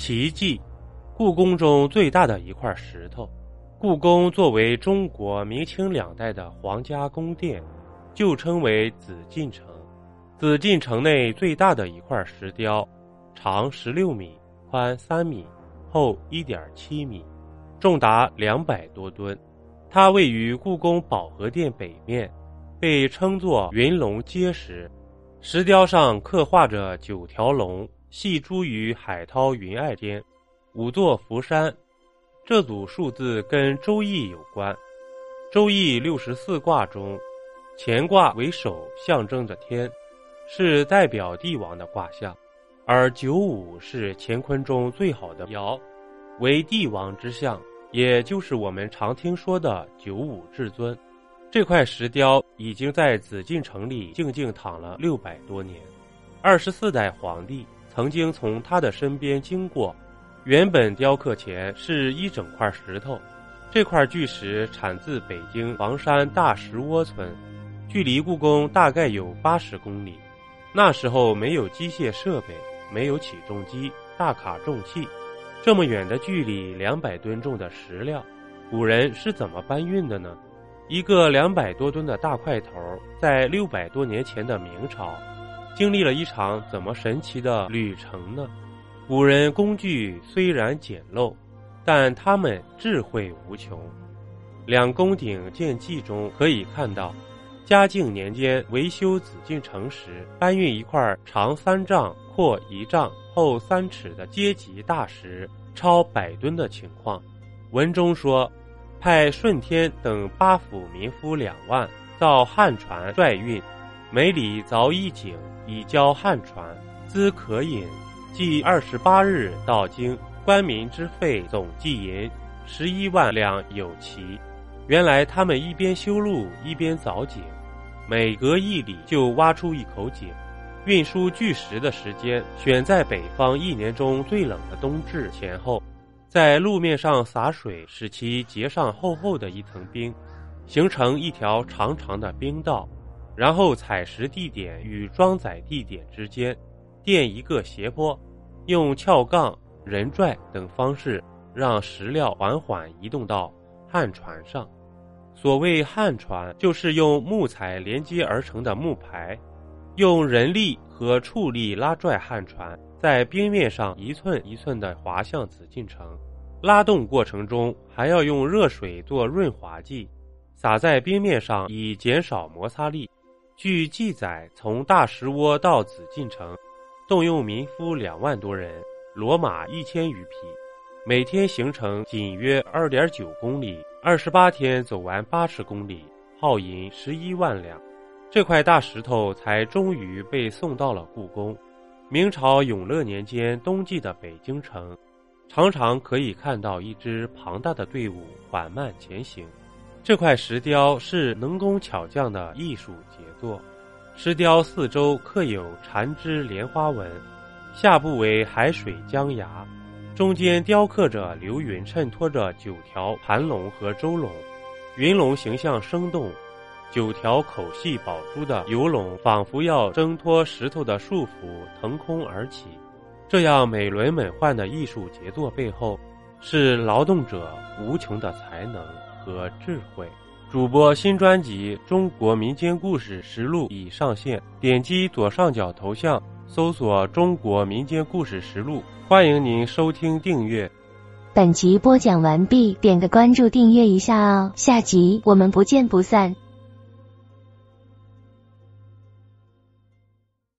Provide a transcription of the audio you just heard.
奇迹，故宫中最大的一块石头。故宫作为中国明清两代的皇家宫殿，就称为紫禁城。紫禁城内最大的一块石雕，长十六米，宽三米，厚一点七米，重达两百多吨。它位于故宫保和殿北面，被称作云龙阶石。石雕上刻画着九条龙系诸于海涛云霭间，五座福山。这组数字跟《周易》有关，《周易》六十四卦中，乾卦为首，象征着天，是代表帝王的卦象；而九五是乾坤中最好的爻，为帝王之象，也就是我们常听说的九五至尊。这块石雕已经在紫禁城里静静躺了六百多年，二十四代皇帝曾经从他的身边经过。原本雕刻前是一整块石头，这块巨石产自北京房山大石窝村，距离故宫大概有八十公里。那时候没有机械设备，没有起重机、大卡重器，这么远的距离，两百吨重的石料，古人是怎么搬运的呢？一个两百多吨的大块头，在六百多年前的明朝，经历了一场怎么神奇的旅程呢？古人工具虽然简陋，但他们智慧无穷。《两宫鼎建记》中可以看到，嘉靖年间维修紫禁城时，搬运一块长三丈、阔一丈、厚三尺的阶级大石，超百吨的情况。文中说，派顺天等八府民夫两万造汉船拽运，每里凿一井，以交汉船，资可引。即二十八日到京，官民之费总计银十一万两有奇。原来他们一边修路一边凿井，每隔一里就挖出一口井。运输巨石的时间选在北方一年中最冷的冬至前后，在路面上洒水，使其结上厚厚的一层冰，形成一条长长的冰道，然后采石地点与装载地点之间。垫一个斜坡，用撬杠、人拽等方式让石料缓缓移动到汉船上。所谓汉船，就是用木材连接而成的木排，用人力和畜力拉拽汉船，在冰面上一寸一寸地滑向紫禁城。拉动过程中还要用热水做润滑剂，洒在冰面上以减少摩擦力。据记载，从大石窝到紫禁城。动用民夫两万多人，骡马一千余匹，每天行程仅约二点九公里，二十八天走完八十公里，耗银十一万两。这块大石头才终于被送到了故宫。明朝永乐年间冬季的北京城，常常可以看到一支庞大的队伍缓慢前行。这块石雕是能工巧匠的艺术杰作。石雕四周刻有缠枝莲花纹，下部为海水江崖，中间雕刻着流云衬托着九条盘龙和周龙，云龙形象生动，九条口系宝珠的游龙仿佛要挣脱石头的束缚，腾空而起。这样美轮美奂的艺术杰作背后，是劳动者无穷的才能和智慧。主播新专辑《中国民间故事实录》已上线，点击左上角头像搜索《中国民间故事实录》，欢迎您收听订阅。本集播讲完毕，点个关注，订阅一下哦，下集我们不见不散。